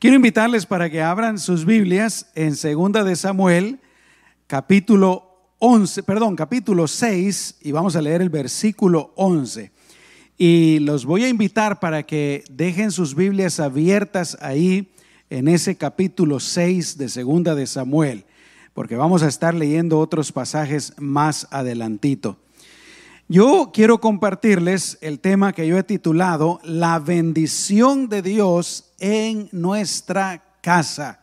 Quiero invitarles para que abran sus Biblias en Segunda de Samuel, capítulo 11, perdón, capítulo 6, y vamos a leer el versículo 11. Y los voy a invitar para que dejen sus Biblias abiertas ahí en ese capítulo 6 de Segunda de Samuel, porque vamos a estar leyendo otros pasajes más adelantito. Yo quiero compartirles el tema que yo he titulado La bendición de Dios en nuestra casa.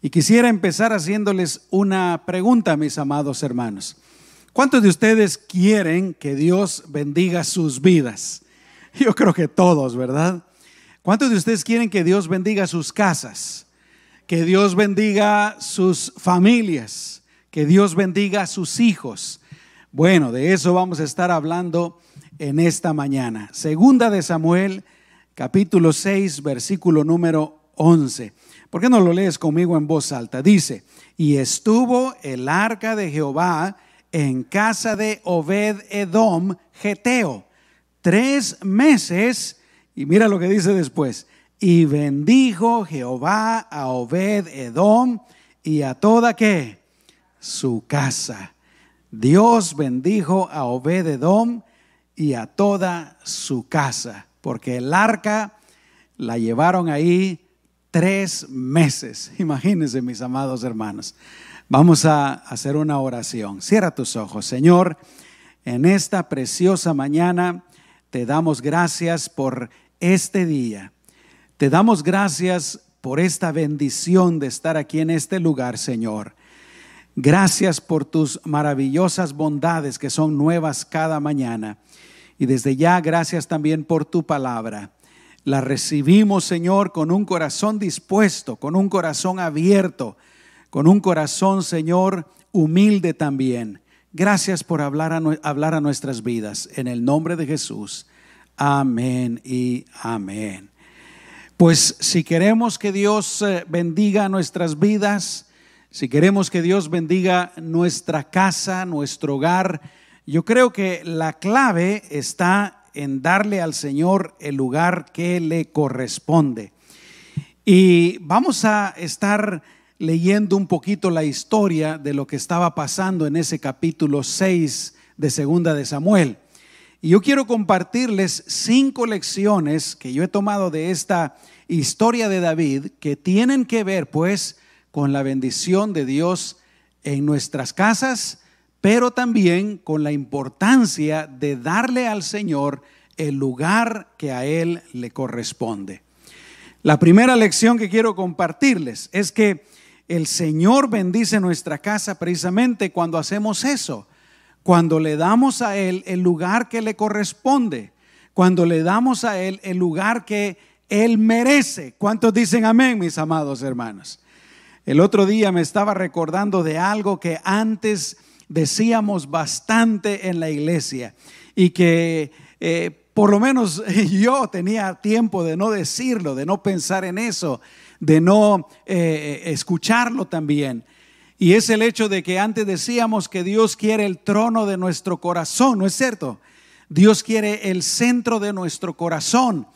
Y quisiera empezar haciéndoles una pregunta, mis amados hermanos. ¿Cuántos de ustedes quieren que Dios bendiga sus vidas? Yo creo que todos, ¿verdad? ¿Cuántos de ustedes quieren que Dios bendiga sus casas? Que Dios bendiga sus familias, que Dios bendiga sus hijos bueno, de eso vamos a estar hablando en esta mañana. Segunda de Samuel, capítulo 6, versículo número 11. ¿Por qué no lo lees conmigo en voz alta? Dice, y estuvo el arca de Jehová en casa de Obed Edom, Geteo, tres meses, y mira lo que dice después, y bendijo Jehová a Obed Edom y a toda que su casa. Dios bendijo a Obededom y a toda su casa, porque el arca la llevaron ahí tres meses. Imagínense, mis amados hermanos. Vamos a hacer una oración. Cierra tus ojos, Señor. En esta preciosa mañana te damos gracias por este día. Te damos gracias por esta bendición de estar aquí en este lugar, Señor. Gracias por tus maravillosas bondades que son nuevas cada mañana. Y desde ya, gracias también por tu palabra. La recibimos, Señor, con un corazón dispuesto, con un corazón abierto, con un corazón, Señor, humilde también. Gracias por hablar a, hablar a nuestras vidas. En el nombre de Jesús. Amén y amén. Pues si queremos que Dios eh, bendiga nuestras vidas, si queremos que Dios bendiga nuestra casa, nuestro hogar, yo creo que la clave está en darle al Señor el lugar que le corresponde. Y vamos a estar leyendo un poquito la historia de lo que estaba pasando en ese capítulo 6 de Segunda de Samuel. Y yo quiero compartirles cinco lecciones que yo he tomado de esta historia de David que tienen que ver pues con la bendición de Dios en nuestras casas, pero también con la importancia de darle al Señor el lugar que a Él le corresponde. La primera lección que quiero compartirles es que el Señor bendice nuestra casa precisamente cuando hacemos eso, cuando le damos a Él el lugar que le corresponde, cuando le damos a Él el lugar que Él merece. ¿Cuántos dicen amén, mis amados hermanos? El otro día me estaba recordando de algo que antes decíamos bastante en la iglesia y que eh, por lo menos yo tenía tiempo de no decirlo, de no pensar en eso, de no eh, escucharlo también. Y es el hecho de que antes decíamos que Dios quiere el trono de nuestro corazón, ¿no es cierto? Dios quiere el centro de nuestro corazón.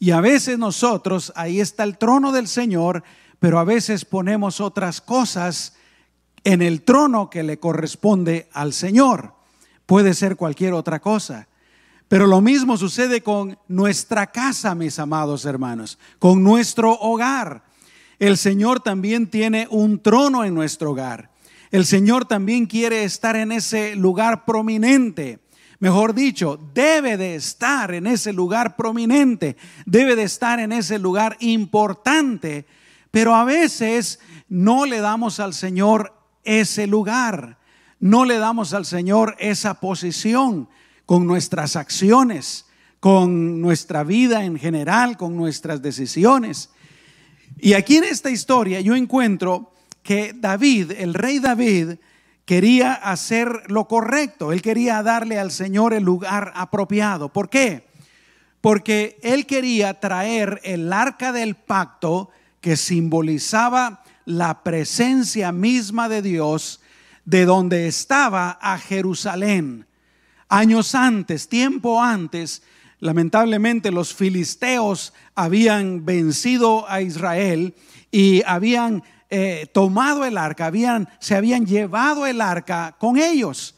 Y a veces nosotros, ahí está el trono del Señor, pero a veces ponemos otras cosas en el trono que le corresponde al Señor. Puede ser cualquier otra cosa. Pero lo mismo sucede con nuestra casa, mis amados hermanos, con nuestro hogar. El Señor también tiene un trono en nuestro hogar. El Señor también quiere estar en ese lugar prominente. Mejor dicho, debe de estar en ese lugar prominente, debe de estar en ese lugar importante pero a veces no le damos al Señor ese lugar, no le damos al Señor esa posición con nuestras acciones, con nuestra vida en general, con nuestras decisiones. Y aquí en esta historia yo encuentro que David, el rey David, quería hacer lo correcto, él quería darle al Señor el lugar apropiado. ¿Por qué? Porque él quería traer el arca del pacto que simbolizaba la presencia misma de Dios de donde estaba a Jerusalén. Años antes, tiempo antes, lamentablemente los filisteos habían vencido a Israel y habían eh, tomado el arca, habían, se habían llevado el arca con ellos.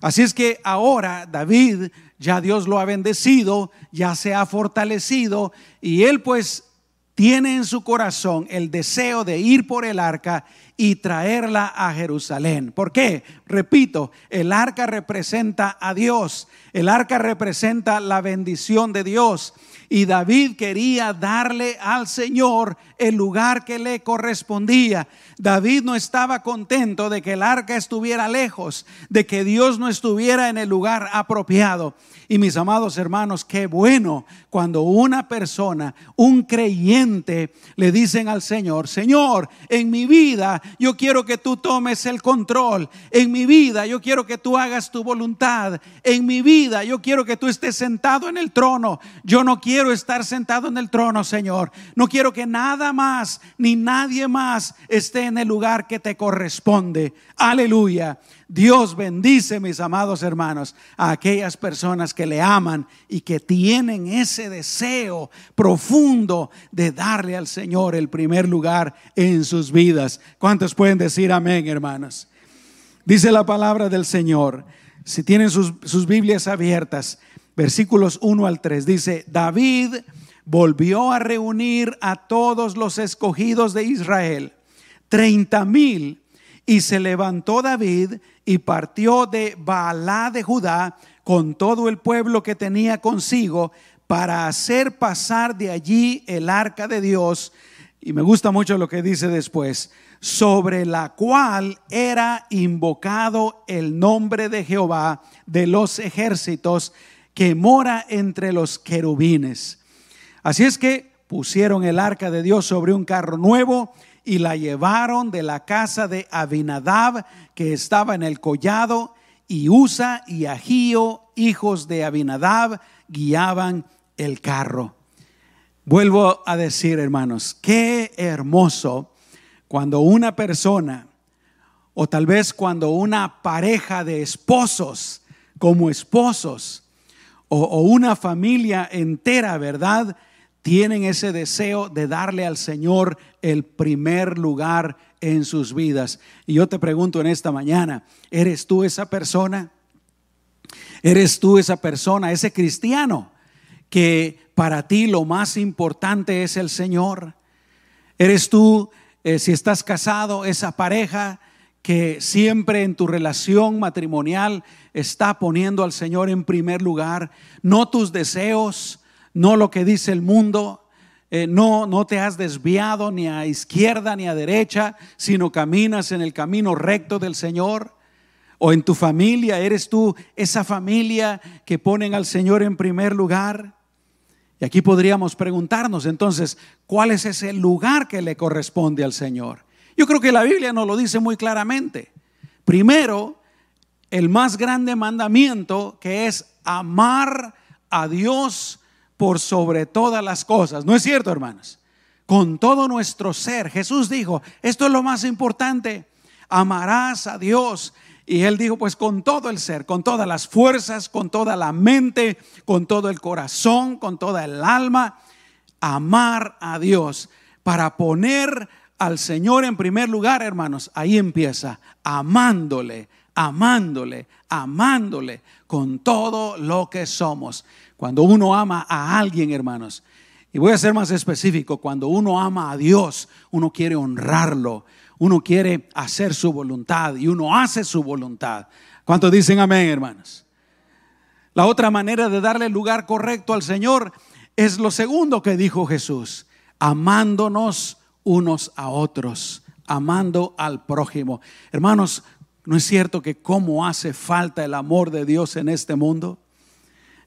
Así es que ahora David, ya Dios lo ha bendecido, ya se ha fortalecido y él pues tiene en su corazón el deseo de ir por el arca y traerla a Jerusalén. ¿Por qué? Repito, el arca representa a Dios, el arca representa la bendición de Dios. Y David quería darle al Señor el lugar que le correspondía. David no estaba contento de que el arca estuviera lejos, de que Dios no estuviera en el lugar apropiado. Y mis amados hermanos, qué bueno cuando una persona, un creyente, le dicen al Señor, Señor, en mi vida yo quiero que tú tomes el control. En mi vida yo quiero que tú hagas tu voluntad. En mi vida yo quiero que tú estés sentado en el trono. Yo no quiero estar sentado en el trono, Señor. No quiero que nada más ni nadie más esté en el lugar que te corresponde. Aleluya. Dios bendice, mis amados hermanos, a aquellas personas que le aman y que tienen ese deseo profundo de darle al Señor el primer lugar en sus vidas. ¿Cuántos pueden decir amén, hermanos? Dice la palabra del Señor, si tienen sus, sus Biblias abiertas, versículos 1 al 3, dice, David volvió a reunir a todos los escogidos de Israel, treinta mil, y se levantó David y partió de Baalá de Judá con todo el pueblo que tenía consigo para hacer pasar de allí el arca de Dios. Y me gusta mucho lo que dice después, sobre la cual era invocado el nombre de Jehová de los ejércitos que mora entre los querubines. Así es que pusieron el arca de Dios sobre un carro nuevo y la llevaron de la casa de Abinadab, que estaba en el collado, y Usa y Agío, hijos de Abinadab, guiaban el carro. Vuelvo a decir, hermanos, qué hermoso cuando una persona, o tal vez cuando una pareja de esposos, como esposos, o, o una familia entera, ¿verdad? Tienen ese deseo de darle al Señor el primer lugar en sus vidas. Y yo te pregunto en esta mañana, ¿eres tú esa persona? ¿Eres tú esa persona, ese cristiano que para ti lo más importante es el Señor? ¿Eres tú, eh, si estás casado, esa pareja que siempre en tu relación matrimonial está poniendo al Señor en primer lugar, no tus deseos, no lo que dice el mundo, eh, no, no te has desviado ni a izquierda ni a derecha, sino caminas en el camino recto del Señor. O en tu familia, eres tú esa familia que ponen al Señor en primer lugar. Y aquí podríamos preguntarnos entonces, ¿cuál es ese lugar que le corresponde al Señor? Yo creo que la Biblia nos lo dice muy claramente. Primero, el más grande mandamiento que es amar a Dios por sobre todas las cosas. ¿No es cierto, hermanos? Con todo nuestro ser. Jesús dijo, esto es lo más importante. Amarás a Dios. Y él dijo, pues con todo el ser, con todas las fuerzas, con toda la mente, con todo el corazón, con toda el alma, amar a Dios para poner al Señor en primer lugar, hermanos. Ahí empieza, amándole, amándole, amándole con todo lo que somos. Cuando uno ama a alguien, hermanos, y voy a ser más específico, cuando uno ama a Dios, uno quiere honrarlo, uno quiere hacer su voluntad y uno hace su voluntad. ¿Cuántos dicen amén, hermanos? La otra manera de darle el lugar correcto al Señor es lo segundo que dijo Jesús, amándonos unos a otros, amando al prójimo. Hermanos, ¿no es cierto que cómo hace falta el amor de Dios en este mundo?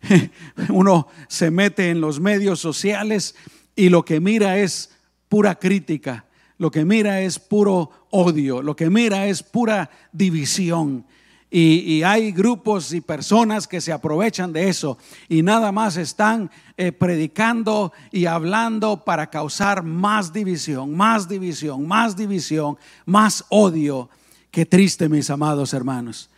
Uno se mete en los medios sociales y lo que mira es pura crítica, lo que mira es puro odio, lo que mira es pura división. Y, hay grupos y personas que se aprovechan de eso y nada más están eh, predicando y hablando para causar más división, más división, más división, más odio. Qué triste, mis amados hermanos.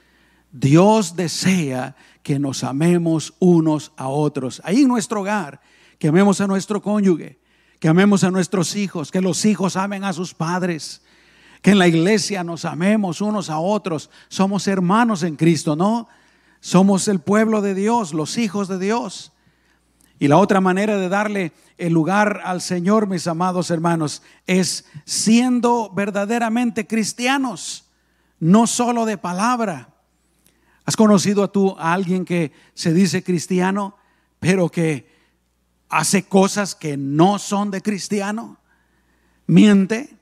Dios desea que nos amemos unos a otros. Ahí en nuestro hogar, que amemos a nuestro cónyuge, que amemos a nuestros hijos, que los hijos amen a sus padres, que en la iglesia nos amemos unos a otros. Somos hermanos en Cristo, ¿no? Somos el pueblo de Dios, los hijos de Dios. Y la otra manera de darle el lugar al Señor, mis amados hermanos, es siendo verdaderamente cristianos, no solo de palabra. ¿Has conocido a tú a alguien que se dice cristiano, pero que hace cosas que no son de cristiano? Miente,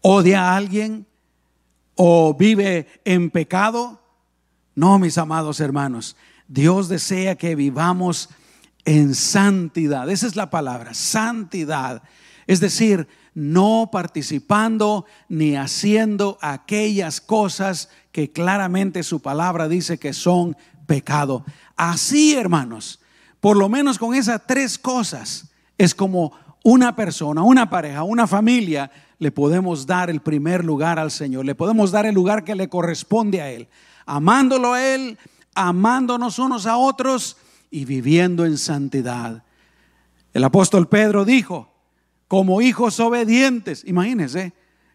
odia a alguien o vive en pecado. No, mis amados hermanos, Dios desea que vivamos en santidad. Esa es la palabra, santidad. Es decir, no participando ni haciendo aquellas cosas que claramente su palabra dice que son pecado. Así, hermanos, por lo menos con esas tres cosas, es como una persona, una pareja, una familia, le podemos dar el primer lugar al Señor, le podemos dar el lugar que le corresponde a Él, amándolo a Él, amándonos unos a otros y viviendo en santidad. El apóstol Pedro dijo, como hijos obedientes, imagínense,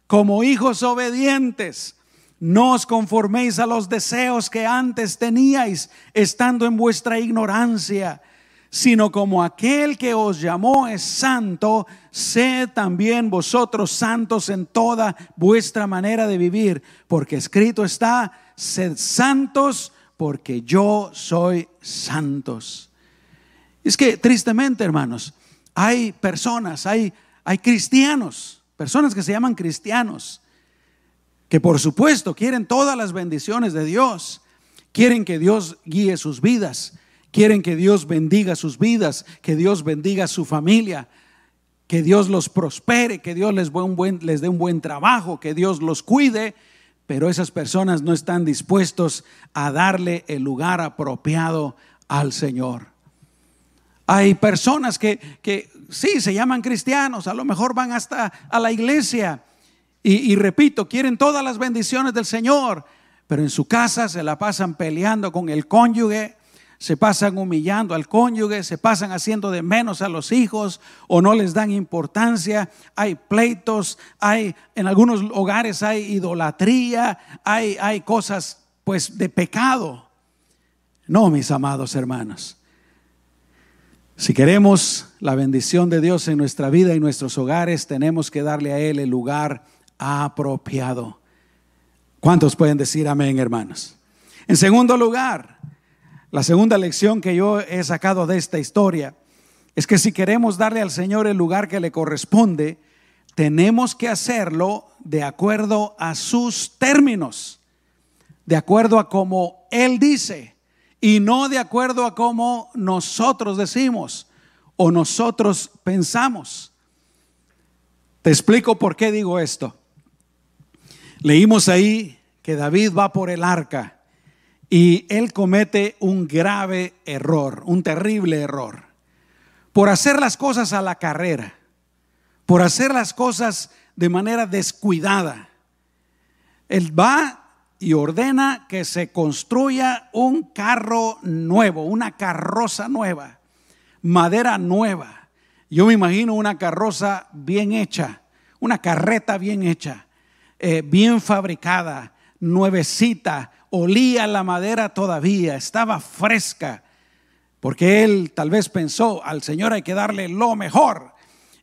como hijos obedientes, no os conforméis a los deseos que antes teníais estando en vuestra ignorancia, sino como aquel que os llamó es santo, sed también vosotros santos en toda vuestra manera de vivir, porque escrito está, sed santos porque yo soy santos. Es que tristemente, hermanos, hay personas, hay, hay cristianos, personas que se llaman cristianos, que por supuesto quieren todas las bendiciones de Dios, quieren que Dios guíe sus vidas, quieren que Dios bendiga sus vidas, que Dios bendiga su familia, que Dios los prospere, que Dios les, dé un buen trabajo, que Dios los cuide, pero esas personas no están dispuestos a darle el lugar apropiado al Señor. Hay personas que, que sí se llaman cristianos, a lo mejor van hasta a la iglesia y, repito, quieren todas las bendiciones del Señor, pero en su casa se la pasan peleando con el cónyuge, se pasan humillando al cónyuge, se pasan haciendo de menos a los hijos o no les dan importancia, hay pleitos, hay en algunos hogares hay idolatría, hay, hay cosas pues de pecado. No, mis amados hermanos. Si queremos la bendición de Dios en nuestra vida y nuestros hogares, tenemos que darle a Él el lugar apropiado. ¿Cuántos pueden decir amén, hermanos? En segundo lugar, la segunda lección que yo he sacado de esta historia es que si queremos darle al Señor el lugar que le corresponde, tenemos que hacerlo de acuerdo a sus términos, de acuerdo a como Él dice y no de acuerdo a como nosotros decimos o nosotros pensamos. Te explico por qué digo esto. Leímos ahí que David va por el arca y él comete un grave error, un terrible error, por hacer las cosas a la carrera, por hacer las cosas de manera descuidada. Él va y ordena que se construya un carro nuevo, una carroza nueva, madera nueva. Yo me imagino una carroza bien hecha, una carreta bien hecha, eh, bien fabricada, nuevecita, olía la madera todavía, estaba fresca, porque él tal vez pensó, al Señor hay que darle lo mejor.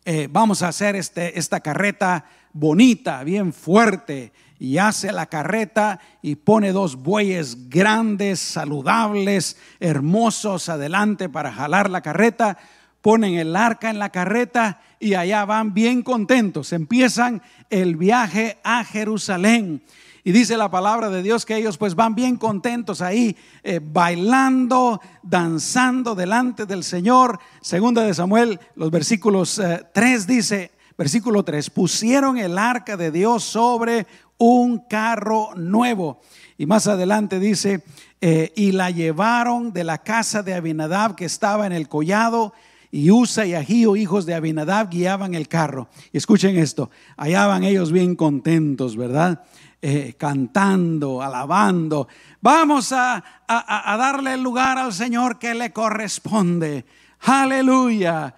Eh, vamos a hacer este, esta carreta bonita, bien fuerte, y hace la carreta y pone dos bueyes grandes, saludables, hermosos adelante para jalar la carreta, ponen el arca en la carreta y allá van bien contentos, empiezan el viaje a Jerusalén. Y dice la palabra de Dios que ellos pues van bien contentos ahí, eh, bailando, danzando delante del Señor. Segunda de Samuel, los versículos 3 eh, dice, versículo 3, pusieron el arca de Dios sobre un carro nuevo. Y más adelante dice, eh, y la llevaron de la casa de Abinadab que estaba en el collado y Usa y Agío, hijos de Abinadab, guiaban el carro. Y escuchen esto, allá van ellos bien contentos, ¿verdad? Eh, cantando, alabando. Vamos a, a darle el lugar al Señor que le corresponde. Aleluya.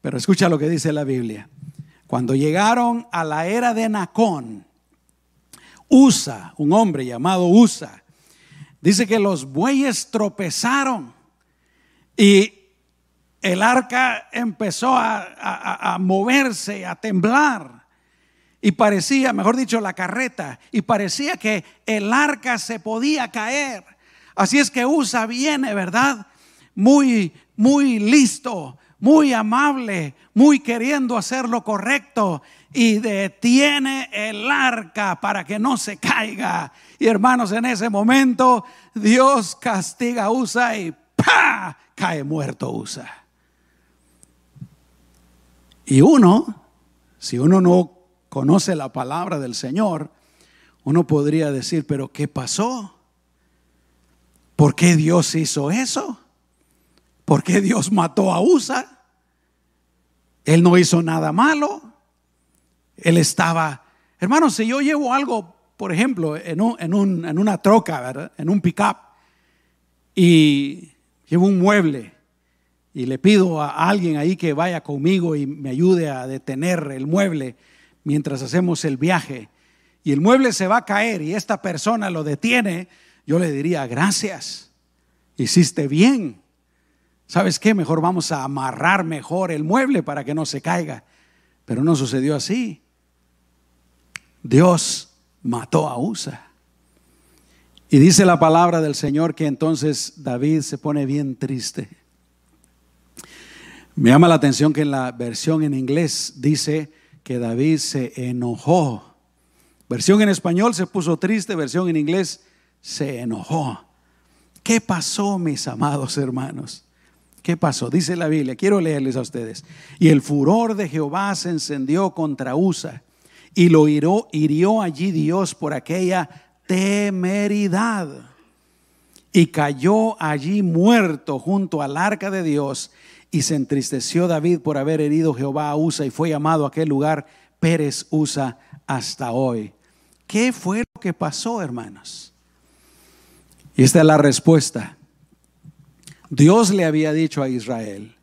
Pero escucha lo que dice la Biblia. Cuando llegaron a la era de Nacón, Usa, un hombre llamado Usa, dice que los bueyes tropezaron y el arca empezó a, moverse, a temblar. Y parecía, mejor dicho, la carreta, y parecía que el arca se podía caer. Así es que Usa viene, ¿verdad? Muy, muy listo, muy amable, muy queriendo hacer lo correcto y detiene el arca para que no se caiga. Y hermanos, en ese momento Dios castiga a Usa y ¡pa! cae muerto Usa. Y uno, si uno no conoce la palabra del Señor, uno podría decir, pero ¿qué pasó? ¿Por qué Dios hizo eso? ¿Por qué Dios mató a Usa? Él no hizo nada malo. Él estaba, hermanos, si yo llevo algo, por ejemplo, en, en, una troca, ¿verdad? en un pickup, y llevo un mueble, y le pido a alguien ahí que vaya conmigo y me ayude a detener el mueble mientras hacemos el viaje, y el mueble se va a caer y esta persona lo detiene, yo le diría, gracias, hiciste bien. ¿Sabes qué? Mejor vamos a amarrar mejor el mueble para que no se caiga. Pero no sucedió así. Dios mató a Usa. Y dice la palabra del Señor que entonces David se pone bien triste. Me llama la atención que en la versión en inglés dice que David se enojó. Versión en español se puso triste, versión en inglés se enojó. ¿Qué pasó, mis amados hermanos? ¿Qué pasó? Dice la Biblia, quiero leerles a ustedes. Y el furor de Jehová se encendió contra Usa y lo hirió, hirió allí Dios por aquella temeridad. Y cayó allí muerto junto al arca de Dios. Y se entristeció David por haber herido Jehová a Usa y fue llamado a aquel lugar Pérez Usa hasta hoy. ¿Qué fue lo que pasó, hermanos? Y esta es la respuesta. Dios le había dicho a Israel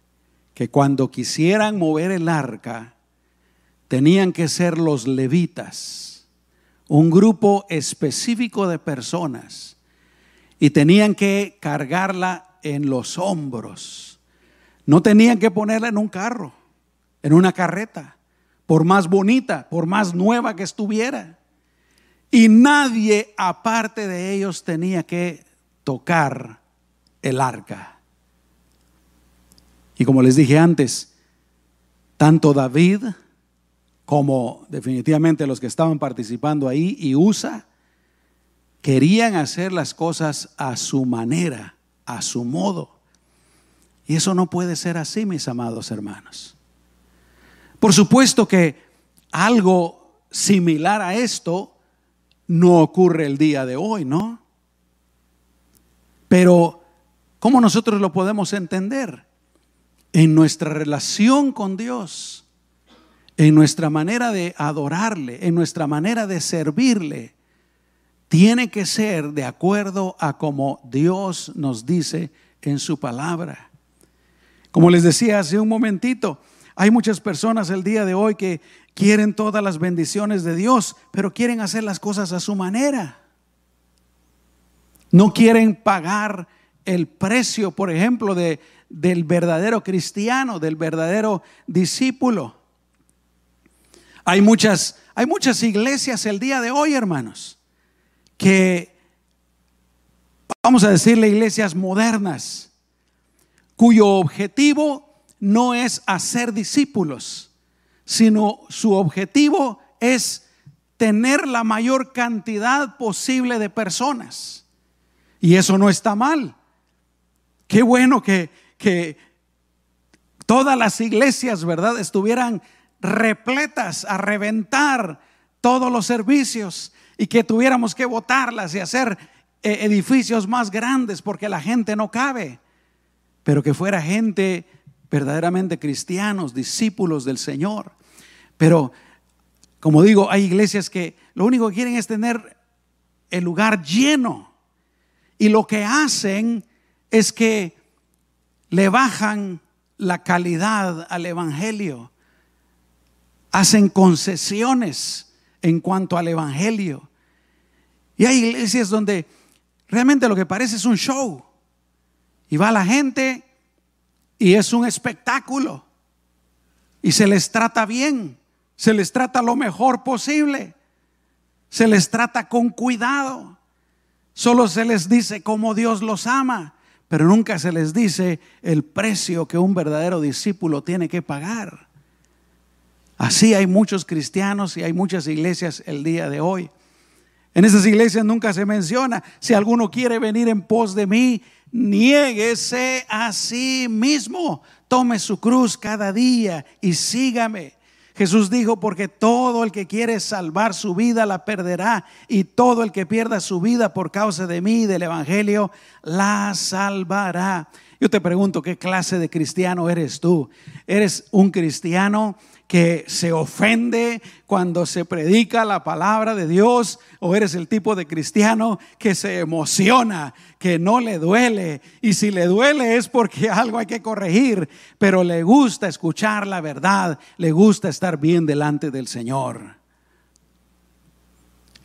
que cuando quisieran mover el arca, tenían que ser los levitas, un grupo específico de personas, y tenían que cargarla en los hombros. No tenían que ponerla en un carro, en una carreta, por más bonita, por más nueva que estuviera. Y nadie aparte de ellos tenía que tocar el arca. Y como les dije antes, tanto David como definitivamente los que estaban participando ahí y USA, querían hacer las cosas a su manera, a su modo. Y eso no puede ser así, mis amados hermanos. Por supuesto que algo similar a esto no ocurre el día de hoy, ¿no? Pero, ¿cómo nosotros lo podemos entender? En nuestra relación con Dios en nuestra manera de adorarle, en nuestra manera de servirle, tiene que ser de acuerdo a como Dios nos dice en su palabra. Como les decía hace un momentito, hay muchas personas el día de hoy que quieren todas las bendiciones de Dios, pero quieren hacer las cosas a su manera. No quieren pagar el precio, por ejemplo, de, del verdadero cristiano, del verdadero discípulo. Hay muchas, hay muchas iglesias el día de hoy, hermanos, que, vamos a decirle, iglesias modernas, cuyo objetivo no es hacer discípulos, sino su objetivo es tener la mayor cantidad posible de personas. Y eso no está mal. Qué bueno que, que todas las iglesias, ¿verdad?, estuvieran repletas a reventar todos los servicios y que tuviéramos que botarlas y hacer eh, edificios más grandes porque la gente no cabe, pero que fuera gente verdaderamente cristianos, discípulos del Señor. Pero, como digo, hay iglesias que lo único que quieren es tener el lugar lleno. Y lo que hacen es que le bajan la calidad al Evangelio. Hacen concesiones en cuanto al Evangelio. Y hay iglesias donde realmente lo que parece es un show. Y va la gente y es un espectáculo. Y se les trata bien, se les trata lo mejor posible, se les trata con cuidado. Solo se les dice cómo Dios los ama, pero nunca se les dice el precio que un verdadero discípulo tiene que pagar. Así hay muchos cristianos y hay muchas iglesias el día de hoy. En esas iglesias nunca se menciona, si alguno quiere venir en pos de mí, niéguese a sí mismo, tome su cruz cada día y sígame. Jesús dijo, porque todo el que quiere salvar su vida la perderá y todo el que pierda su vida por causa de mí y del Evangelio la salvará. Yo te pregunto, ¿qué clase de cristiano eres tú? ¿Eres un cristiano que se ofende cuando se predica la palabra de Dios o eres el tipo de cristiano que se emociona, que no le duele y si le duele es porque algo hay que corregir, pero le gusta escuchar la verdad, le gusta estar bien delante del Señor.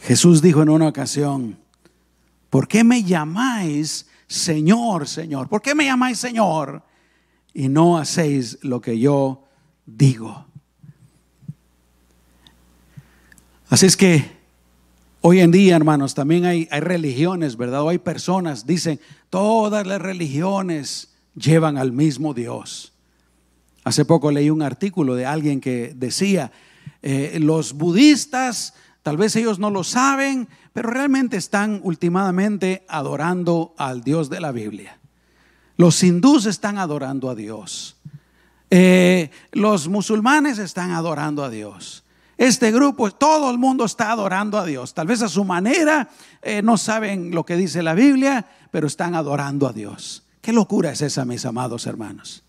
Jesús dijo en una ocasión, ¿por qué me llamáis Señor, Señor? ¿Por qué me llamáis Señor y no hacéis lo que yo digo? Así es que hoy en día, hermanos, también hay, religiones, ¿verdad? O hay personas, dicen, todas las religiones llevan al mismo Dios. Hace poco leí un artículo de alguien que decía, eh, los budistas, tal vez ellos no lo saben, pero realmente están últimamente adorando al Dios de la Biblia. Los hindúes están adorando a Dios. Eh, los musulmanes están adorando a Dios. Este grupo, todo el mundo está adorando a Dios. Tal vez a su manera, eh, no saben lo que dice la Biblia, pero están adorando a Dios. ¿Qué locura es esa, mis amados hermanos?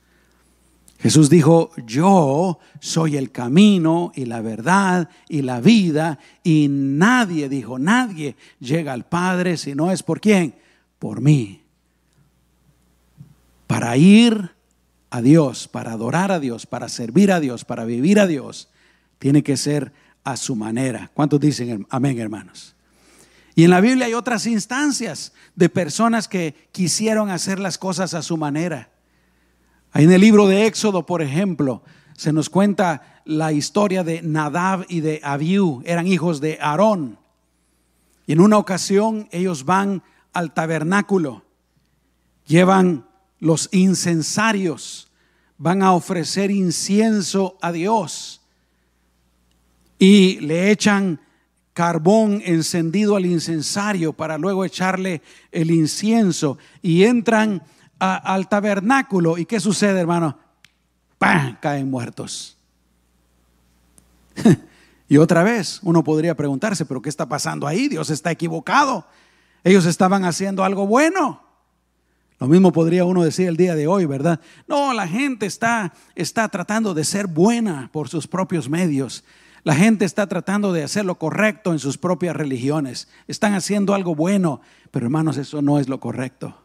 Jesús dijo, yo soy el camino y la verdad y la vida y nadie, dijo, nadie llega al Padre si no es por quién, por mí. Para ir a Dios, para adorar a Dios, para servir a Dios, para vivir a Dios, tiene que ser a su manera. ¿Cuántos dicen amén, hermanos? Y en la Biblia hay otras instancias de personas que quisieron hacer las cosas a su manera. Ahí en el libro de Éxodo, por ejemplo, se nos cuenta la historia de Nadab y de Abiú, eran hijos de Aarón. Y en una ocasión ellos van al tabernáculo, llevan los incensarios, van a ofrecer incienso a Dios y le echan carbón encendido al incensario para luego echarle el incienso y entran al tabernáculo y ¿qué sucede hermano? ¡Pam! Caen muertos. y otra vez uno podría preguntarse, pero ¿qué está pasando ahí? Dios está equivocado. Ellos estaban haciendo algo bueno. Lo mismo podría uno decir el día de hoy, ¿verdad? No, la gente está, está tratando de ser buena por sus propios medios. La gente está tratando de hacer lo correcto en sus propias religiones. Están haciendo algo bueno, pero hermanos, eso no es lo correcto.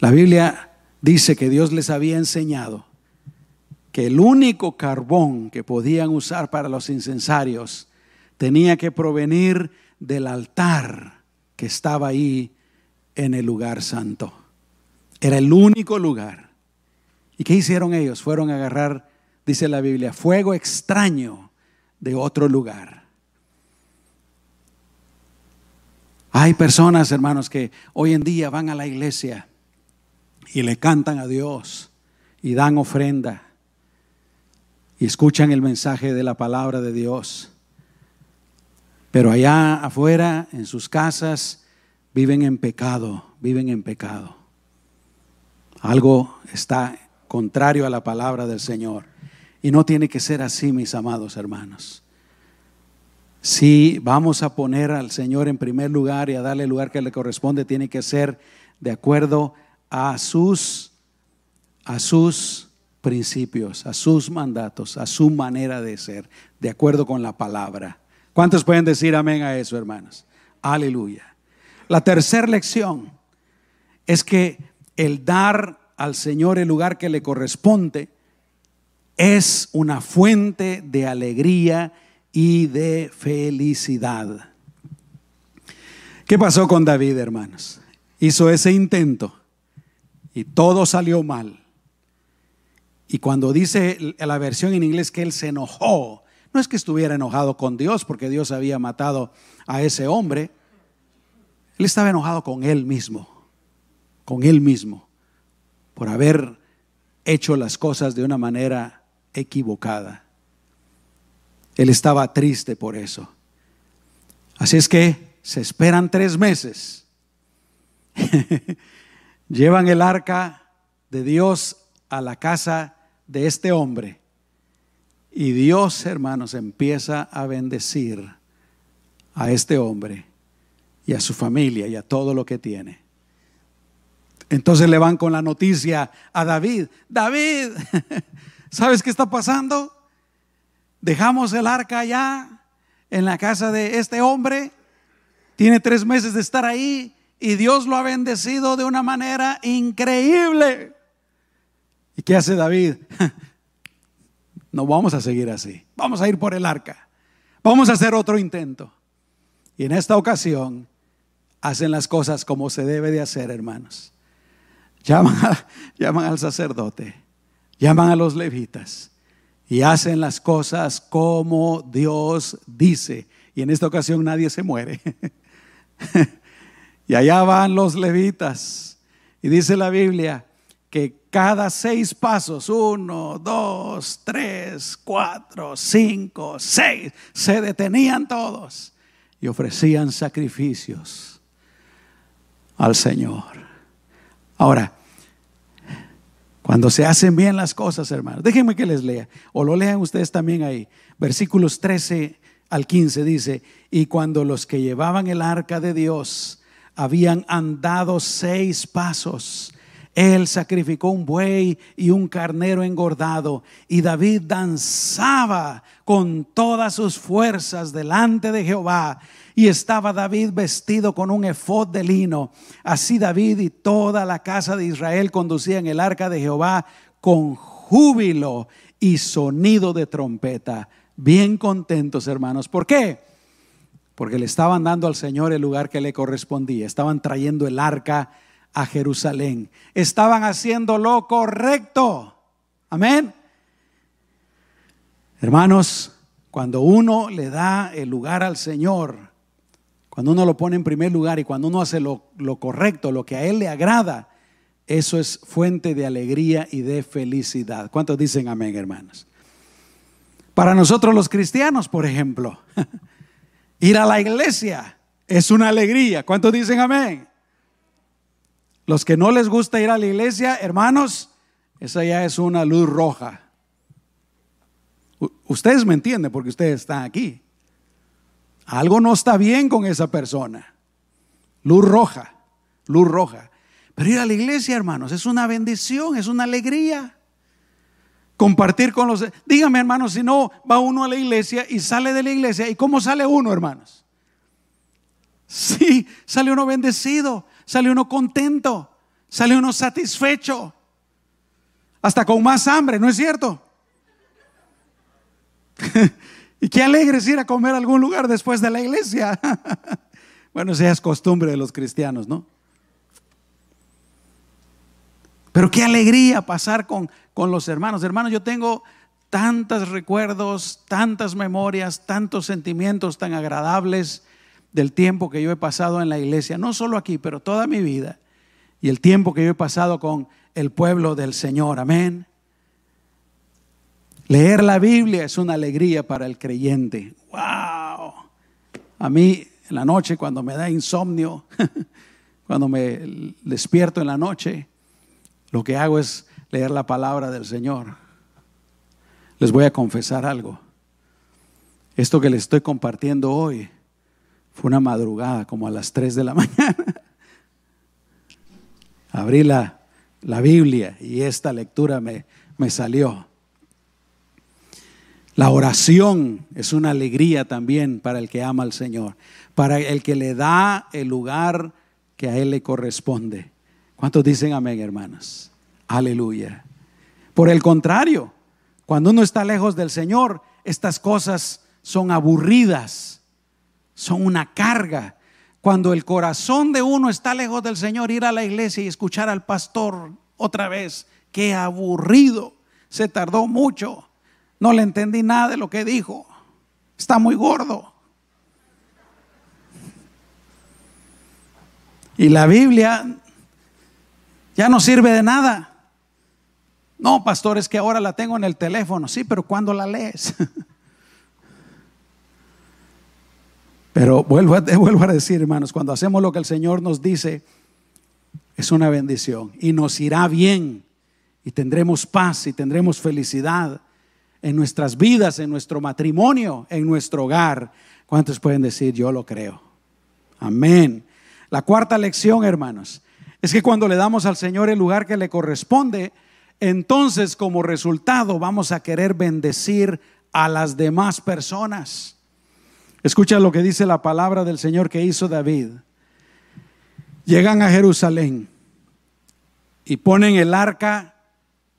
La Biblia dice que Dios les había enseñado que el único carbón que podían usar para los incensarios tenía que provenir del altar que estaba ahí en el lugar santo. Era el único lugar. ¿Y qué hicieron ellos? Fueron a agarrar dice la Biblia, fuego extraño de otro lugar. Hay personas, hermanos, que hoy en día van a la iglesia y le cantan a Dios y dan ofrenda y escuchan el mensaje de la palabra de Dios. Pero allá afuera, en sus casas, viven en pecado, viven en pecado. Algo está contrario a la palabra del Señor. Y no tiene que ser así, mis amados hermanos. Si vamos a poner al Señor en primer lugar y a darle el lugar que le corresponde, tiene que ser de acuerdo a sus, a sus principios, a sus mandatos, a su manera de ser, de acuerdo con la palabra. ¿Cuántos pueden decir amén a eso, hermanos? Aleluya. La tercera lección es que el dar al Señor el lugar que le corresponde es una fuente de alegría y de felicidad. ¿Qué pasó con David, hermanos? Hizo ese intento y todo salió mal. Y cuando dice la versión en inglés que él se enojó, no es que estuviera enojado con Dios porque Dios había matado a ese hombre, él estaba enojado con él mismo, con él mismo, por haber hecho las cosas de una manera equivocada. Él estaba triste por eso. Así es que se esperan tres meses. Llevan el arca de Dios a la casa de este hombre. Y Dios, hermanos, empieza a bendecir a este hombre y a su familia y a todo lo que tiene. Entonces le van con la noticia a David, David, ¿sabes qué está pasando? Dejamos el arca allá en la casa de este hombre, tiene tres meses de estar ahí y Dios lo ha bendecido de una manera increíble. ¿Y qué hace David? No vamos a seguir así, vamos a ir por el arca, vamos a hacer otro intento. Y en esta ocasión hacen las cosas como se debe de hacer, hermanos. Llaman, llaman al sacerdote, llaman a los levitas y hacen las cosas como Dios dice. Y en esta ocasión nadie se muere. y allá van los levitas. Y dice la Biblia que cada seis pasos, uno, dos, tres, cuatro, cinco, seis, se detenían todos y ofrecían sacrificios al Señor. Ahora, cuando se hacen bien las cosas, hermanos, déjenme que les lea, o lo lean ustedes también ahí. Versículos 13 al 15 dice, y cuando los que llevaban el arca de Dios habían andado seis pasos, él sacrificó un buey y un carnero engordado, y David danzaba con todas sus fuerzas delante de Jehová. Y estaba David vestido con un efod de lino. Así David y toda la casa de Israel conducían el arca de Jehová con júbilo y sonido de trompeta. Bien contentos, hermanos. ¿Por qué? Porque le estaban dando al Señor el lugar que le correspondía. Estaban trayendo el arca a Jerusalén. Estaban haciendo lo correcto. Amén. Hermanos, cuando uno le da el lugar al Señor, cuando uno lo pone en primer lugar y cuando uno hace lo, correcto, lo que a Él le agrada, eso es fuente de alegría y de felicidad. ¿Cuántos dicen amén, hermanos? Para nosotros los cristianos, por ejemplo, ir a la iglesia es una alegría. ¿Cuántos dicen amén? Los que no les gusta ir a la iglesia, hermanos, esa ya es una luz roja. Ustedes me entienden porque ustedes están aquí. Algo no está bien con esa persona. Luz roja, luz roja. Pero ir a la iglesia, hermanos, es una bendición, es una alegría. Compartir con los... Dígame, hermanos, si no va uno a la iglesia y sale de la iglesia, ¿y cómo sale uno, hermanos? Sí, sale uno bendecido, sale uno contento, sale uno satisfecho, hasta con más hambre, ¿no es cierto? y qué alegre es ir a comer a algún lugar después de la iglesia. bueno, esa es costumbre de los cristianos, ¿no? Pero qué alegría pasar con, con los hermanos. Hermanos, yo tengo tantos recuerdos, tantas memorias, tantos sentimientos tan agradables del tiempo que yo he pasado en la iglesia, no solo aquí, pero toda mi vida, y el tiempo que yo he pasado con el pueblo del Señor. Amén. Leer la Biblia es una alegría para el creyente. ¡Wow! A mí en la noche cuando me da insomnio, cuando me despierto en la noche, lo que hago es leer la palabra del Señor. Les voy a confesar algo. Esto que les estoy compartiendo hoy fue una madrugada, como a las 3 de la mañana. Abrí la, la Biblia y esta lectura me, me salió. La oración es una alegría también para el que ama al Señor, para el que le da el lugar que a Él le corresponde. ¿Cuántos dicen amén, hermanos? Aleluya. Por el contrario, cuando uno está lejos del Señor, estas cosas son aburridas, son una carga. Cuando el corazón de uno está lejos del Señor, ir a la iglesia y escuchar al pastor otra vez, qué aburrido, se tardó mucho, no le entendí nada de lo que dijo, está muy gordo. Y la Biblia ya no sirve de nada. No, pastor, es que ahora la tengo en el teléfono. Sí, pero ¿cuándo la lees? pero vuelvo a, vuelvo a decir, hermanos, cuando hacemos lo que el Señor nos dice, es una bendición y nos irá bien y tendremos paz y tendremos felicidad en nuestras vidas, en nuestro matrimonio, en nuestro hogar. ¿Cuántos pueden decir, yo lo creo? Amén. La cuarta lección, hermanos, es que cuando le damos al Señor el lugar que le corresponde, entonces como resultado vamos a querer bendecir a las demás personas. Escucha lo que dice la palabra del Señor que hizo David. Llegan a Jerusalén y ponen el arca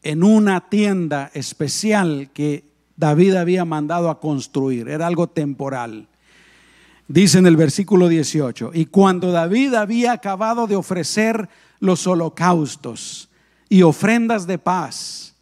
en una tienda especial que David había mandado a construir. Era algo temporal. Dice en el versículo 18, y cuando David había acabado de ofrecer los holocaustos, y ofrendas de paz.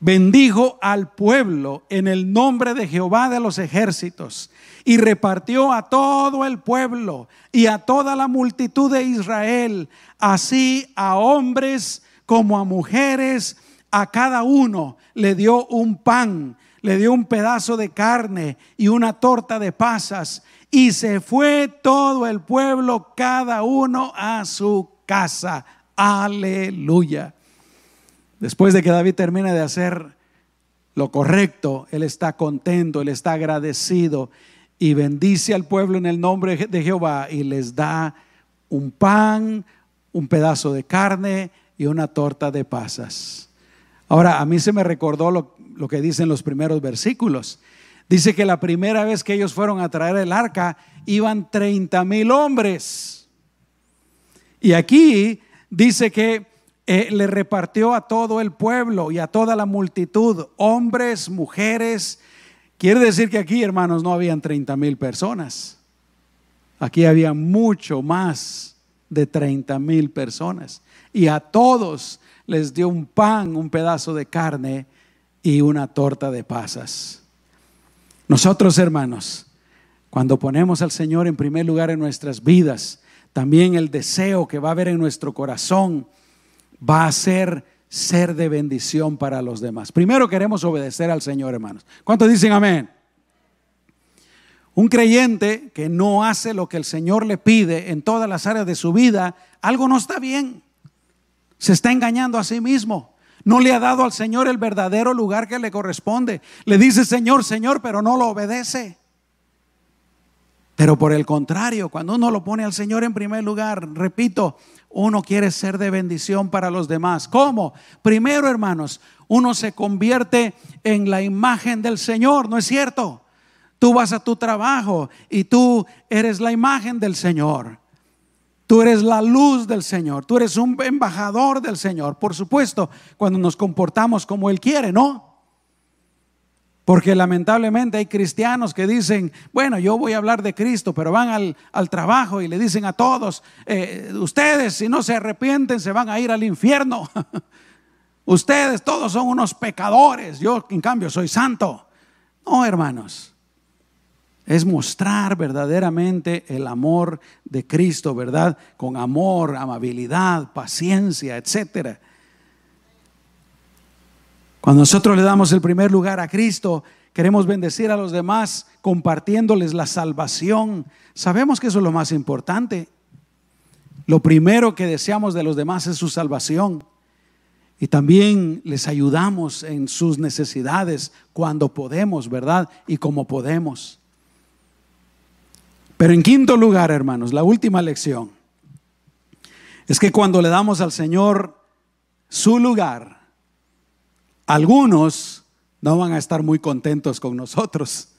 Bendijo al pueblo en el nombre de Jehová de los ejércitos y repartió a todo el pueblo y a toda la multitud de Israel, así a hombres como a mujeres, a cada uno le dio un pan, le dio un pedazo de carne y una torta de pasas, y se fue todo el pueblo, cada uno a su casa. Aleluya. Después de que David termina de hacer lo correcto, él está contento, él está agradecido y bendice al pueblo en el nombre de Jehová y les da un pan, un pedazo de carne y una torta de pasas. Ahora, a mí se me recordó lo, lo que dicen los primeros versículos. Dice que la primera vez que ellos fueron a traer el arca iban 30 mil hombres. Y aquí dice que eh, le repartió a todo el pueblo y a toda la multitud, hombres, mujeres. Quiere decir que aquí, hermanos, no habían 30 mil personas. Aquí había mucho más de 30 mil personas. Y a todos les dio un pan, un pedazo de carne y una torta de pasas. Nosotros, hermanos, cuando ponemos al Señor en primer lugar en nuestras vidas, también el deseo que va a haber en nuestro corazón va a ser ser de bendición para los demás. Primero queremos obedecer al Señor, hermanos. ¿Cuántos dicen amén? Un creyente que no hace lo que el Señor le pide en todas las áreas de su vida, algo no está bien. Se está engañando a sí mismo. No le ha dado al Señor el verdadero lugar que le corresponde. Le dice Señor, Señor, pero no lo obedece. Pero por el contrario, cuando uno lo pone al Señor en primer lugar, repito, uno quiere ser de bendición para los demás. ¿Cómo? Primero, hermanos, uno se convierte en la imagen del Señor, ¿no es cierto? Tú vas a tu trabajo y tú eres la imagen del Señor. Tú eres la luz del Señor. Tú eres un embajador del Señor. Por supuesto, cuando nos comportamos como Él quiere, ¿no? Porque lamentablemente hay cristianos que dicen, bueno, yo voy a hablar de Cristo, pero van al, trabajo y le dicen a todos, eh, ustedes si no se arrepienten se van a ir al infierno. ustedes todos son unos pecadores, yo en cambio soy santo. No, hermanos, es mostrar verdaderamente el amor de Cristo, ¿verdad? Con amor, amabilidad, paciencia, etcétera. Cuando nosotros le damos el primer lugar a Cristo, queremos bendecir a los demás compartiéndoles la salvación. Sabemos que eso es lo más importante. Lo primero que deseamos de los demás es su salvación. Y también les ayudamos en sus necesidades cuando podemos, ¿verdad? Y como podemos. Pero en quinto lugar, hermanos, la última lección es que cuando le damos al Señor su lugar, algunos no van a estar muy contentos con nosotros.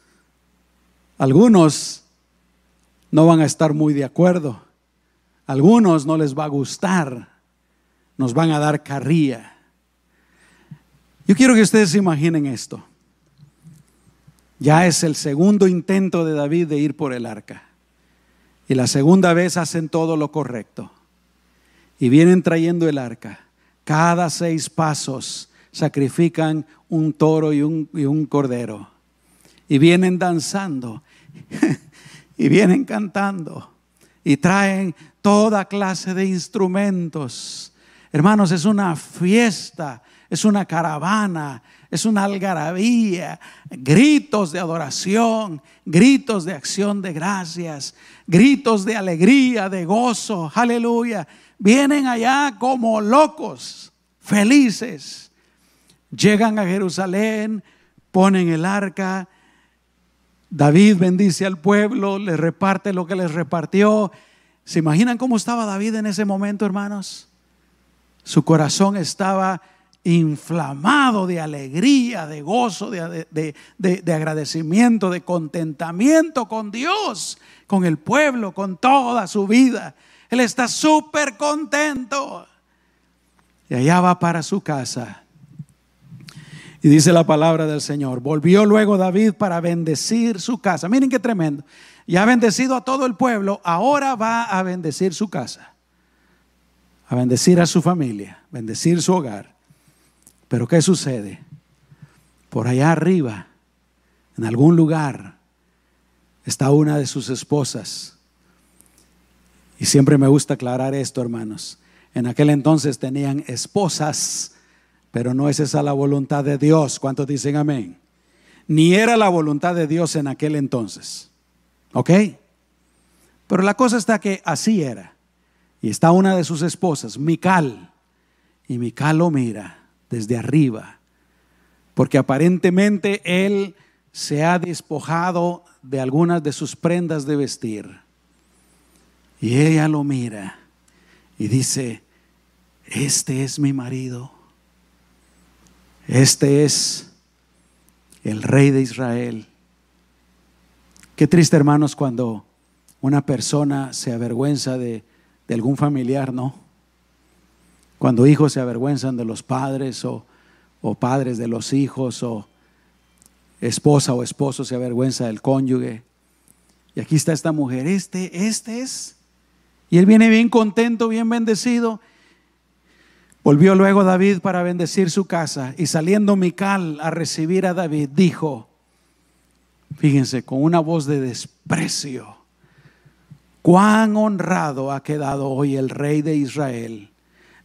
Algunos no van a estar muy de acuerdo. Algunos no les va a gustar. Nos van a dar carrilla. Yo quiero que ustedes se imaginen esto. Ya es el segundo intento de David de ir por el arca. Y la segunda vez hacen todo lo correcto. Y vienen trayendo el arca. Cada seis pasos sacrifican un toro y un, y un cordero. Y vienen danzando. y vienen cantando. Y traen toda clase de instrumentos. Hermanos, es una fiesta, es una caravana, es una algarabía, gritos de adoración, gritos de acción de gracias, gritos de alegría, de gozo, aleluya. Vienen allá como locos, felices. Llegan a Jerusalén, ponen el arca. David bendice al pueblo, les reparte lo que les repartió. ¿Se imaginan cómo estaba David en ese momento, hermanos? Su corazón estaba inflamado de alegría, de gozo, de, agradecimiento, de contentamiento con Dios, con el pueblo, con toda su vida. Él está súper contento. Y allá va para su casa. Y dice la palabra del Señor. Volvió luego David para bendecir su casa. Miren qué tremendo. Ya ha bendecido a todo el pueblo, ahora va a bendecir su casa. A bendecir a su familia, bendecir su hogar. Pero ¿qué sucede? Por allá arriba, en algún lugar, está una de sus esposas. Y siempre me gusta aclarar esto, hermanos. En aquel entonces tenían esposas, pero no es esa la voluntad de Dios. ¿Cuántos dicen amén? Ni era la voluntad de Dios en aquel entonces. ¿Ok? Pero la cosa está que así era. Y está una de sus esposas, Mical. Y Mical lo mira desde arriba, porque aparentemente él se ha despojado de algunas de sus prendas de vestir. Y ella lo mira y dice, este es mi marido, este es el rey de Israel. Qué triste hermanos cuando una persona se avergüenza de, de algún familiar, ¿no? Cuando hijos se avergüenzan de los padres o, padres de los hijos o esposa o esposo se avergüenza del cónyuge. Y aquí está esta mujer, este, este es. Y él viene bien contento, bien bendecido. Volvió luego David para bendecir su casa y saliendo Mical a recibir a David, dijo, fíjense, con una voz de desprecio, cuán honrado ha quedado hoy el rey de Israel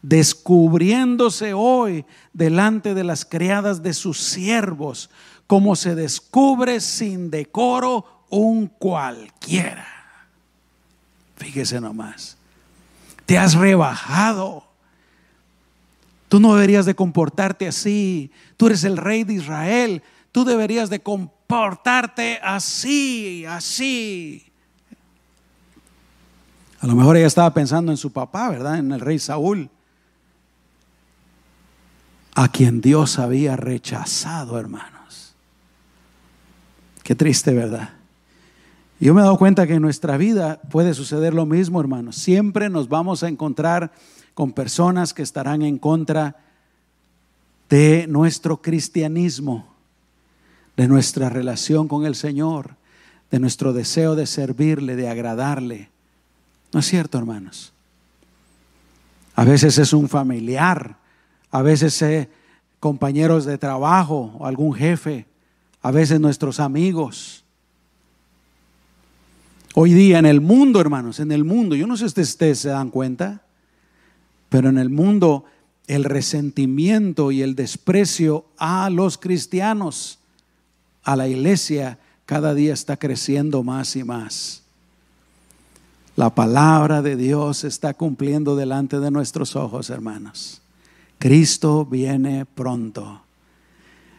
descubriéndose hoy delante de las criadas de sus siervos, como se descubre sin decoro un cualquiera. Fíjese nomás, te has rebajado. Tú no deberías de comportarte así. Tú eres el rey de Israel. Tú deberías de comportarte así, así. A lo mejor ella estaba pensando en su papá, ¿verdad? En el rey Saúl a quien Dios había rechazado, hermanos. Qué triste, ¿verdad? Yo me he dado cuenta que en nuestra vida puede suceder lo mismo, hermanos. Siempre nos vamos a encontrar con personas que estarán en contra de nuestro cristianismo, de nuestra relación con el Señor, de nuestro deseo de servirle, de agradarle. ¿No es cierto, hermanos? A veces es un familiar a veces compañeros de trabajo o algún jefe, a veces nuestros amigos. Hoy día en el mundo, hermanos, en el mundo, yo no sé si ustedes se dan cuenta, pero en el mundo el resentimiento y el desprecio a los cristianos, a la iglesia, cada día está creciendo más y más. La palabra de Dios está cumpliendo delante de nuestros ojos, hermanos. Cristo viene pronto.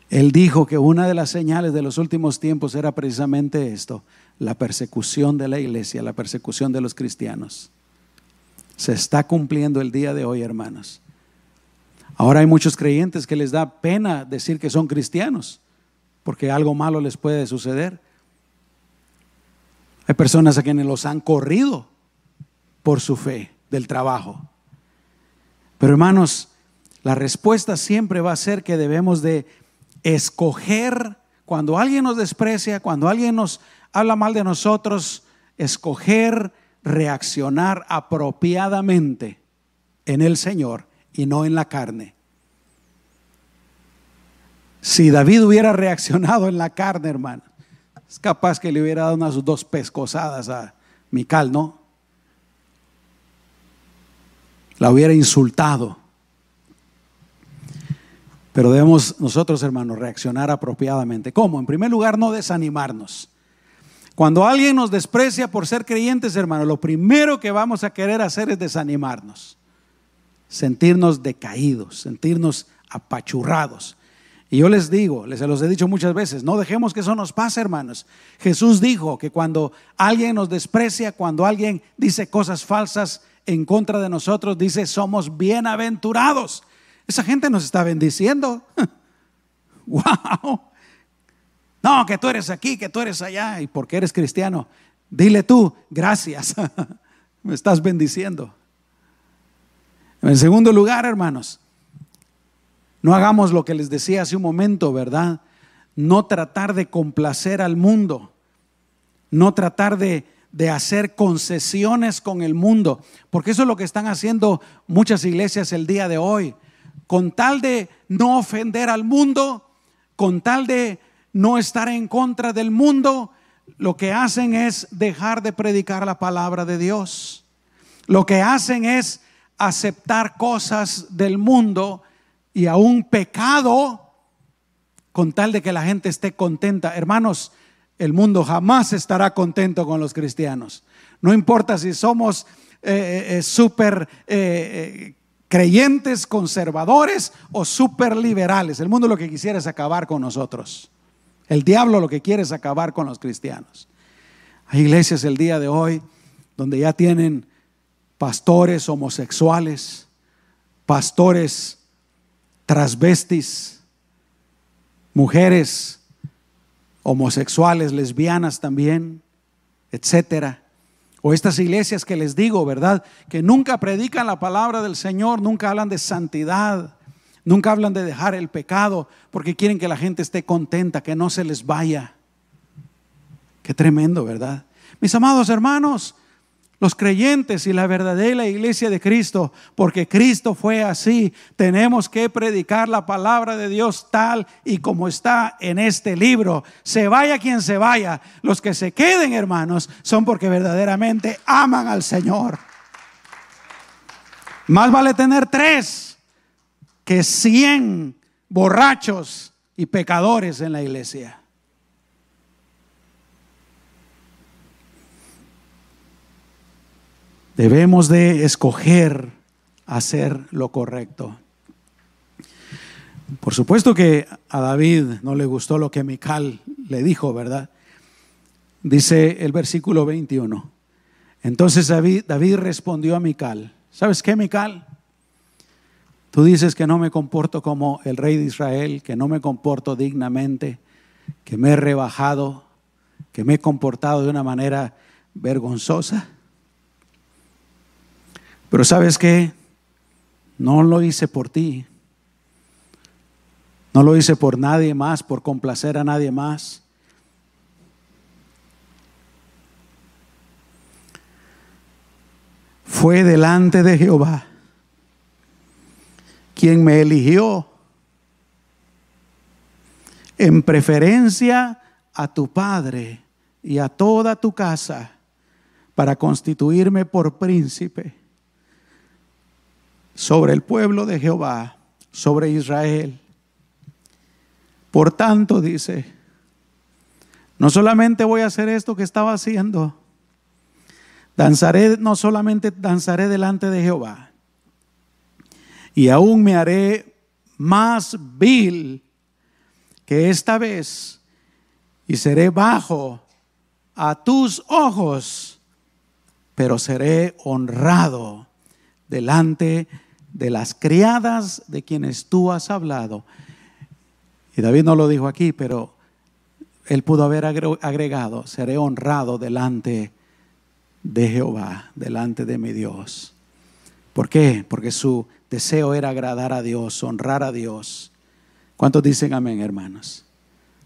Él dijo que una de las señales de los últimos tiempos era precisamente esto, la persecución de la iglesia, la persecución de los cristianos. Se está cumpliendo el día de hoy, hermanos. Ahora hay muchos creyentes que les da pena decir que son cristianos, porque algo malo les puede suceder. Hay personas a quienes los han corrido por su fe del trabajo. Pero hermanos, la respuesta siempre va a ser que debemos de escoger, cuando alguien nos desprecia, cuando alguien nos habla mal de nosotros, escoger reaccionar apropiadamente en el Señor y no en la carne. Si David hubiera reaccionado en la carne, hermano, es capaz que le hubiera dado unas dos pescosadas a Mical, ¿no? La hubiera insultado. Pero debemos nosotros, hermanos, reaccionar apropiadamente. ¿Cómo? En primer lugar, no desanimarnos. Cuando alguien nos desprecia por ser creyentes, hermanos, lo primero que vamos a querer hacer es desanimarnos, sentirnos decaídos, sentirnos apachurrados. Y yo les digo, les los he dicho muchas veces, no dejemos que eso nos pase, hermanos. Jesús dijo que cuando alguien nos desprecia, cuando alguien dice cosas falsas en contra de nosotros, dice, somos bienaventurados. Esa gente nos está bendiciendo. ¡Wow! No, que tú eres aquí, que tú eres allá, y porque eres cristiano, dile tú, gracias, me estás bendiciendo. En segundo lugar, hermanos, no hagamos lo que les decía hace un momento, ¿verdad? No tratar de complacer al mundo, no tratar de, de hacer concesiones con el mundo, porque eso es lo que están haciendo muchas iglesias el día de hoy. Con tal de no ofender al mundo, con tal de no estar en contra del mundo, lo que hacen es dejar de predicar la palabra de Dios. Lo que hacen es aceptar cosas del mundo y a un pecado con tal de que la gente esté contenta. Hermanos, el mundo jamás estará contento con los cristianos. No importa si somos eh, eh, eh súper eh, creyentes, conservadores o súper liberales. El mundo lo que quisiera es acabar con nosotros. El diablo lo que quiere es acabar con los cristianos. Hay iglesias el día de hoy donde ya tienen pastores homosexuales, pastores transvestis, mujeres homosexuales, lesbianas también, etcétera. O estas iglesias que les digo, ¿verdad? Que nunca predican la palabra del Señor, nunca hablan de santidad, Nunca hablan de dejar el pecado porque quieren que la gente esté contenta, que no se les vaya. Qué tremendo, ¿verdad? Mis amados hermanos, los creyentes y la verdadera iglesia de Cristo, porque Cristo fue así, tenemos que predicar la palabra de Dios tal y como está en este libro. Se vaya quien se vaya, los que se queden, hermanos, son porque verdaderamente aman al Señor. Más vale tener tres que 100 borrachos y pecadores en la iglesia. Debemos de escoger hacer lo correcto. Por supuesto que a David no le gustó lo que Mical le dijo, ¿verdad? Dice el versículo 21. Entonces David, David respondió a Mical, ¿sabes qué, Mical? Tú dices que no me comporto como el rey de Israel, que no me comporto dignamente, que me he rebajado, que me he comportado de una manera vergonzosa. Pero sabes qué? No lo hice por ti. No lo hice por nadie más, por complacer a nadie más. Fue delante de Jehová quien me eligió en preferencia a tu padre y a toda tu casa para constituirme por príncipe sobre el pueblo de Jehová, sobre Israel. Por tanto, dice, no solamente voy a hacer esto que estaba haciendo, danzaré, no solamente danzaré delante de Jehová, y aún me haré más vil que esta vez y seré bajo a tus ojos, pero seré honrado delante de las criadas de quienes tú has hablado. Y David no lo dijo aquí, pero él pudo haber agregado, seré honrado delante de Jehová, delante de mi Dios. ¿Por qué? Porque su deseo era agradar a Dios, honrar a Dios. ¿Cuántos dicen amén, hermanos?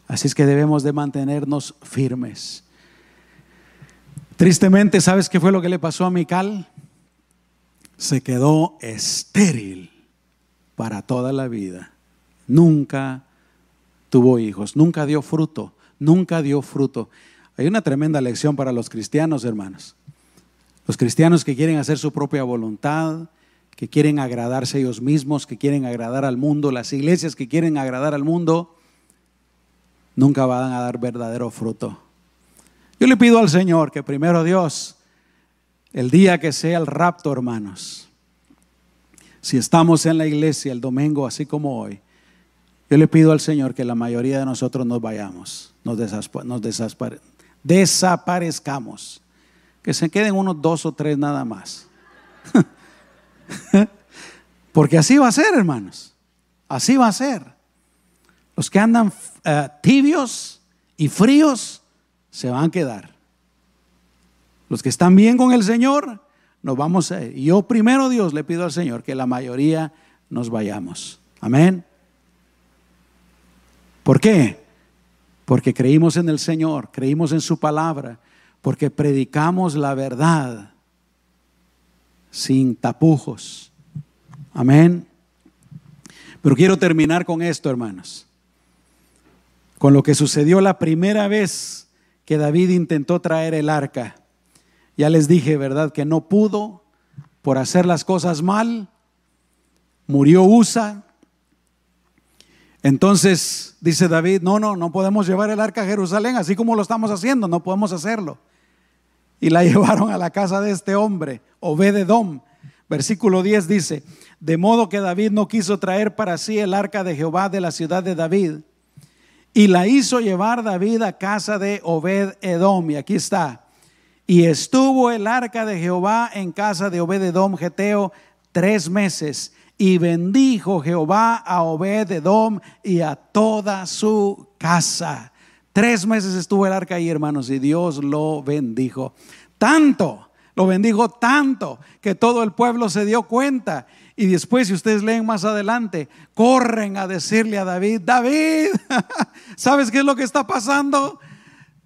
Así es que debemos de mantenernos firmes. Tristemente, ¿sabes qué fue lo que le pasó a Mical? Se quedó estéril para toda la vida. Nunca tuvo hijos, nunca dio fruto, nunca dio fruto. Hay una tremenda lección para los cristianos, hermanos. Los cristianos que quieren hacer su propia voluntad, que quieren agradarse ellos mismos, que quieren agradar al mundo, las iglesias que quieren agradar al mundo, nunca van a dar verdadero fruto. Yo le pido al Señor que primero Dios, el día que sea el rapto, hermanos, si estamos en la iglesia el domingo, así como hoy, yo le pido al Señor que la mayoría de nosotros nos vayamos, nos, desaparezcamos, que se queden unos dos o tres nada más. Porque así va a ser, hermanos. Así va a ser. Los que andan eh, tibios y fríos se van a quedar. Los que están bien con el Señor, nos vamos a yo primero, Dios, le pido al Señor que la mayoría nos vayamos. Amén. ¿Por qué? Porque creímos en el Señor, creímos en su palabra, porque predicamos la verdad sin tapujos. Amén. Pero quiero terminar con esto, hermanos. Con lo que sucedió la primera vez que David intentó traer el arca. Ya les dije, ¿verdad? Que no pudo por hacer las cosas mal. Murió Usa. Entonces dice David, no, no, no podemos llevar el arca a Jerusalén así como lo estamos haciendo, no podemos hacerlo. Y la llevaron a la casa de este hombre, Obededom. Versículo 10 dice, de modo que David no quiso traer para sí el arca de Jehová de la ciudad de David. Y la hizo llevar David a casa de Obed Edom. Y aquí está. Y estuvo el arca de Jehová en casa de Obed Edom Geteo tres meses. Y bendijo Jehová a Obed Edom y a toda su casa. Tres meses estuvo el arca ahí, hermanos, y Dios lo bendijo. Tanto lo bendijo tanto que todo el pueblo se dio cuenta. Y después, si ustedes leen más adelante, corren a decirle a David, David, ¿sabes qué es lo que está pasando?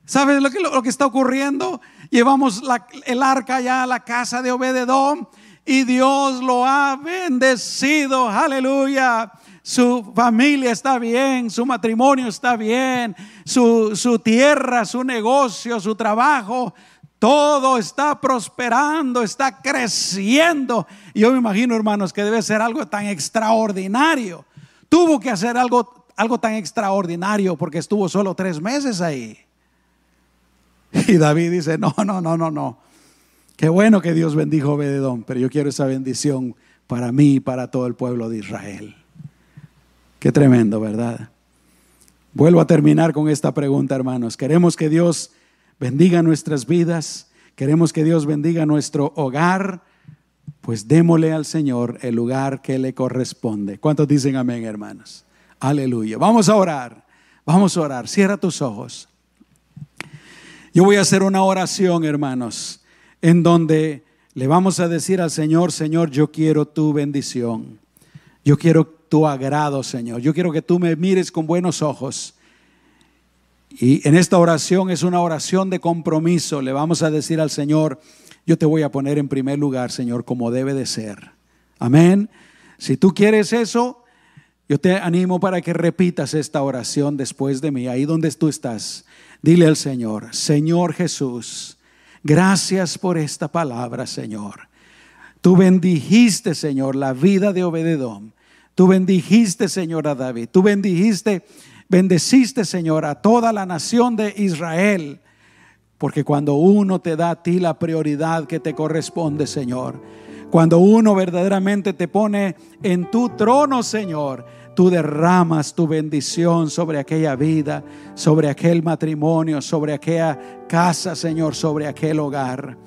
¿Sabes lo que, está ocurriendo? Llevamos el arca ya a la casa de Obededón y Dios lo ha bendecido. Aleluya. Su familia está bien, su matrimonio está bien, su, su tierra, su negocio, su trabajo todo está prosperando, está creciendo. Y yo me imagino, hermanos, que debe ser algo tan extraordinario. Tuvo que hacer algo, algo tan extraordinario porque estuvo solo tres meses ahí. Y David dice, no, no, no, no, no. Qué bueno que Dios bendijo a Obededón, pero yo quiero esa bendición para mí y para todo el pueblo de Israel. Qué tremendo, ¿verdad? Vuelvo a terminar con esta pregunta, hermanos. Queremos que Dios bendiga nuestras vidas, queremos que Dios bendiga nuestro hogar, pues démosle al Señor el lugar que le corresponde. ¿Cuántos dicen amén, hermanos? Aleluya. Vamos a orar, vamos a orar. Cierra tus ojos. Yo voy a hacer una oración, hermanos, en donde le vamos a decir al Señor, Señor, yo quiero tu bendición. Yo quiero tu agrado, Señor. Yo quiero que tú me mires con buenos ojos y en esta oración es una oración de compromiso. Le vamos a decir al Señor, yo te voy a poner en primer lugar, Señor, como debe de ser. Amén. Si tú quieres eso, yo te animo para que repitas esta oración después de mí, ahí donde tú estás. Dile al Señor, Señor Jesús, gracias por esta palabra, Señor. Tú bendijiste, Señor, la vida de Obededón. Tú bendijiste, Señor, a David. Tú bendijiste Bendeciste, Señor, a toda la nación de Israel. Porque cuando uno te da a ti la prioridad que te corresponde, Señor, cuando uno verdaderamente te pone en tu trono, Señor, tú derramas tu bendición sobre aquella vida, sobre aquel matrimonio, sobre aquella casa, Señor, sobre aquel hogar.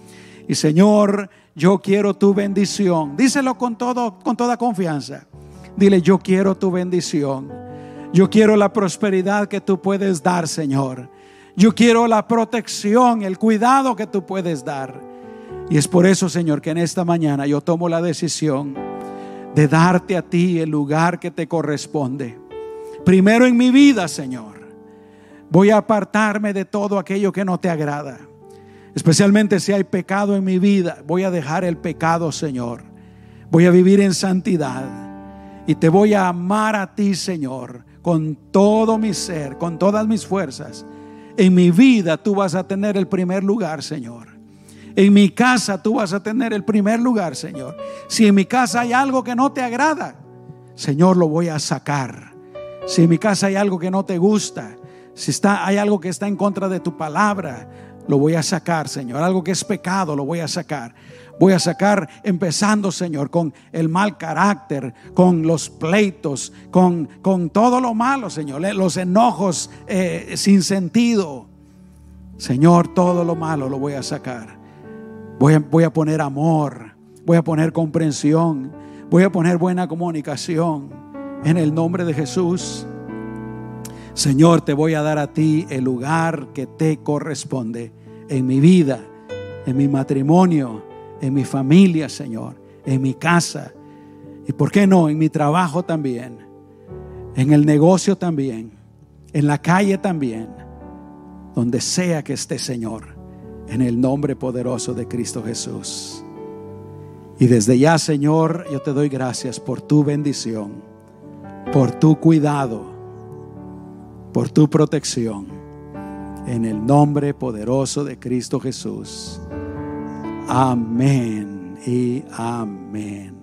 Y Señor, yo quiero tu bendición. Díselo con todo con toda confianza. Dile, yo quiero tu bendición. Yo quiero la prosperidad que tú puedes dar, Señor. Yo quiero la protección, el cuidado que tú puedes dar. Y es por eso, Señor, que en esta mañana yo tomo la decisión de darte a ti el lugar que te corresponde. Primero en mi vida, Señor. Voy a apartarme de todo aquello que no te agrada. Especialmente si hay pecado en mi vida, voy a dejar el pecado, Señor. Voy a vivir en santidad. Y te voy a amar a ti, Señor, con todo mi ser, con todas mis fuerzas. En mi vida tú vas a tener el primer lugar, Señor. En mi casa tú vas a tener el primer lugar, Señor. Si en mi casa hay algo que no te agrada, Señor, lo voy a sacar. Si en mi casa hay algo que no te gusta, si está, hay algo que está en contra de tu palabra, lo voy a sacar, Señor. Algo que es pecado, lo voy a sacar. Voy a sacar, empezando, Señor, con el mal carácter, con los pleitos, con, con todo lo malo, Señor. Los enojos eh, sin sentido. Señor, todo lo malo lo voy a sacar. Voy a, poner amor, voy a poner comprensión, voy a poner buena comunicación en el nombre de Jesús. Señor, te voy a dar a ti el lugar que te corresponde en mi vida, en mi matrimonio, en mi familia, Señor, en mi casa. Y por qué no, en mi trabajo también, en el negocio también, en la calle también, donde sea que esté, Señor en el nombre poderoso de Cristo Jesús. Y desde ya, Señor, yo te doy gracias por tu bendición, por tu cuidado, por tu protección. En el nombre poderoso de Cristo Jesús. Amén y amén.